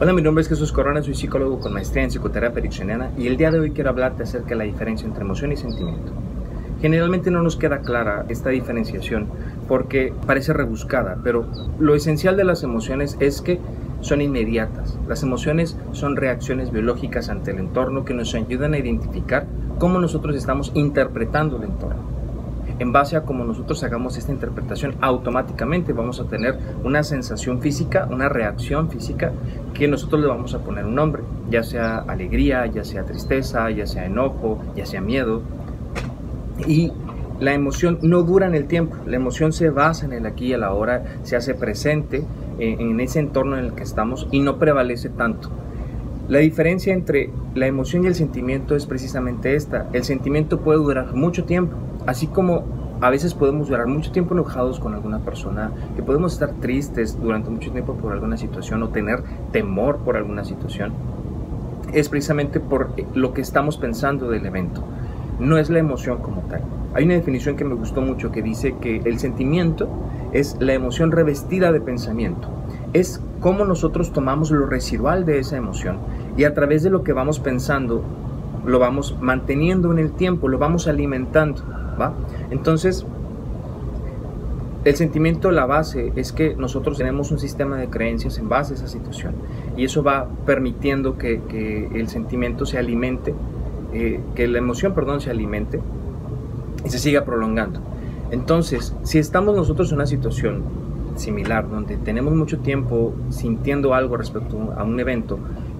Hola, mi nombre es Jesús Corona, soy psicólogo con maestría en psicoterapia ericksoniana y el día de hoy quiero hablarte acerca de la diferencia entre emoción y sentimiento. Generalmente no nos queda clara esta diferenciación porque parece rebuscada, pero lo esencial de las emociones es que son inmediatas. Las emociones son reacciones biológicas ante el entorno que nos ayudan a identificar cómo nosotros estamos interpretando el entorno en base a cómo nosotros hagamos esta interpretación, automáticamente vamos a tener una sensación física, una reacción física que nosotros le vamos a poner un nombre, ya sea alegría, ya sea tristeza, ya sea enojo, ya sea miedo. Y la emoción no dura en el tiempo, la emoción se basa en el aquí y el ahora, se hace presente en ese entorno en el que estamos y no prevalece tanto. La diferencia entre la emoción y el sentimiento es precisamente esta. El sentimiento puede durar mucho tiempo, Así como a veces podemos durar mucho tiempo enojados con alguna persona, que podemos estar tristes durante mucho tiempo por alguna situación o tener temor por alguna situación, es precisamente por lo que estamos pensando del evento. No es la emoción como tal. Hay una definición que me gustó mucho que dice que el sentimiento es la emoción revestida de pensamiento. Es cómo nosotros tomamos lo residual de esa emoción y a través de lo que vamos pensando lo vamos manteniendo en el tiempo, lo vamos alimentando. Entonces, el sentimiento, la base es que nosotros tenemos un sistema de creencias en base a esa situación y eso va permitiendo que, el sentimiento se alimente, eh, que la emoción, perdón, se alimente y se siga prolongando. Entonces, si estamos nosotros en una situación similar, donde tenemos mucho tiempo sintiendo algo respecto a un evento,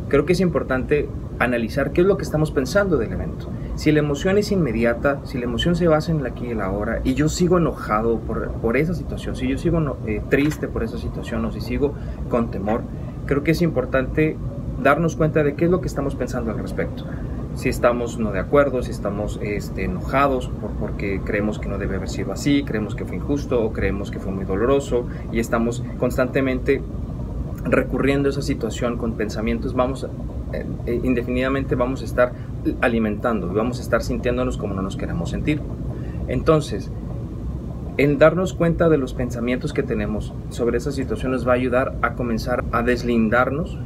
creo que es importante analizar qué es lo que estamos pensando del evento. Si la emoción es inmediata, si la emoción se basa en el aquí y el ahora, y yo sigo enojado por, por esa situación, si yo sigo eh, triste por esa situación o si sigo con temor, creo que es importante darnos cuenta de qué es lo que estamos pensando al respecto. Si estamos no de acuerdo, si estamos este, enojados por, porque creemos que no debe haber sido así, creemos que fue injusto o creemos que fue muy doloroso y estamos constantemente recurriendo a esa situación con pensamientos, vamos eh, eh, indefinidamente vamos a estar alimentando y vamos a estar sintiéndonos como no nos queremos sentir. Entonces, el darnos cuenta de los pensamientos que tenemos sobre esa situación nos va a ayudar a comenzar a deslindarnos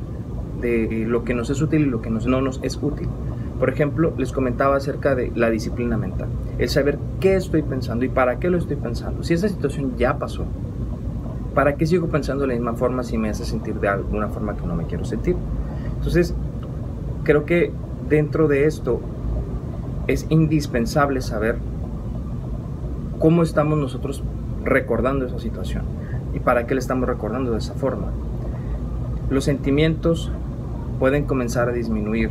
de lo que nos es útil y lo que no nos es útil. Por ejemplo, les comentaba acerca de la disciplina mental, el saber qué estoy pensando y para qué lo estoy pensando. Si esa situación ya pasó, ¿para qué sigo pensando de la misma forma si me hace sentir de alguna forma que no me quiero sentir? Entonces, creo que dentro de esto es indispensable saber cómo estamos nosotros recordando esa situación y para qué le estamos recordando de esa forma. Los sentimientos pueden comenzar a disminuir,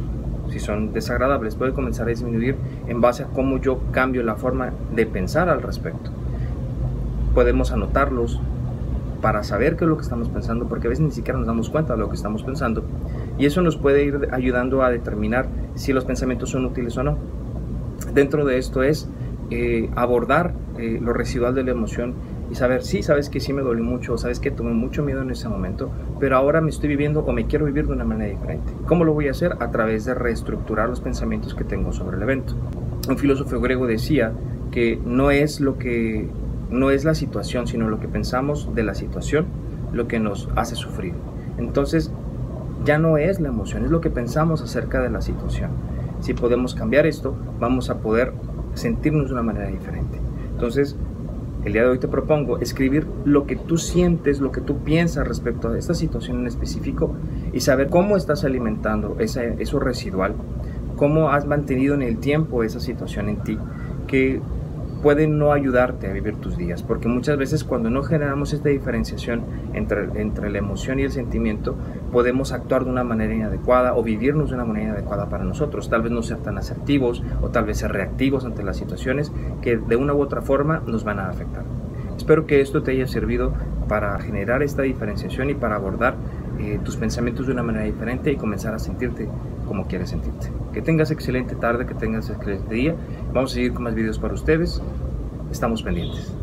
si son desagradables, pueden comenzar a disminuir en base a cómo yo cambio la forma de pensar al respecto. Podemos anotarlos, para saber qué es lo que estamos pensando, porque a veces ni siquiera nos damos cuenta de lo que estamos pensando. Y eso nos puede ir ayudando a determinar si los pensamientos son útiles o no. Dentro de esto es eh, abordar eh, lo residual de la emoción y saber, sí, sabes que sí me dolió mucho, sabes que tuve mucho miedo en ese momento, pero ahora me estoy viviendo o me quiero vivir de una manera diferente. ¿Cómo lo voy a hacer? A través de reestructurar los pensamientos que tengo sobre el evento. Un filósofo griego decía que no es lo que no es la situación, sino lo que pensamos de la situación lo que nos hace sufrir. Entonces, ya no es la emoción, es lo que pensamos acerca de la situación. Si podemos cambiar esto, vamos a poder sentirnos de una manera diferente. Entonces, el día de hoy te propongo escribir lo que tú sientes, lo que tú piensas respecto a esta situación en específico y saber cómo estás alimentando eso residual, cómo has mantenido en el tiempo esa situación en ti, que puede no ayudarte a vivir tus días, porque muchas veces cuando no generamos esta diferenciación entre, entre la emoción y el sentimiento, podemos actuar de una manera inadecuada o vivirnos de una manera inadecuada para nosotros, tal vez no ser tan asertivos o tal vez ser reactivos ante las situaciones que de una u otra forma nos van a afectar. Espero que esto te haya servido para generar esta diferenciación y para abordar eh, tus pensamientos de una manera diferente y comenzar a sentirte como quieres sentirte. Que tengas excelente tarde, que tengas excelente día. Vamos a seguir con más videos para ustedes. Estamos pendientes.